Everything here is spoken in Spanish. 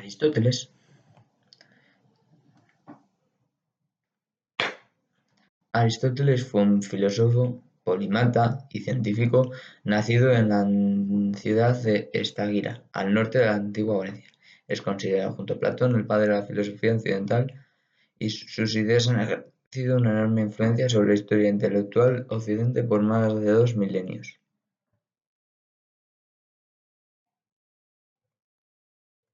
Aristóteles Aristóteles fue un filósofo, polímata y científico nacido en la ciudad de Estagira, al norte de la antigua Grecia. Es considerado junto a Platón el padre de la filosofía occidental y sus ideas han ejercido una enorme influencia sobre la historia intelectual occidente por más de dos milenios.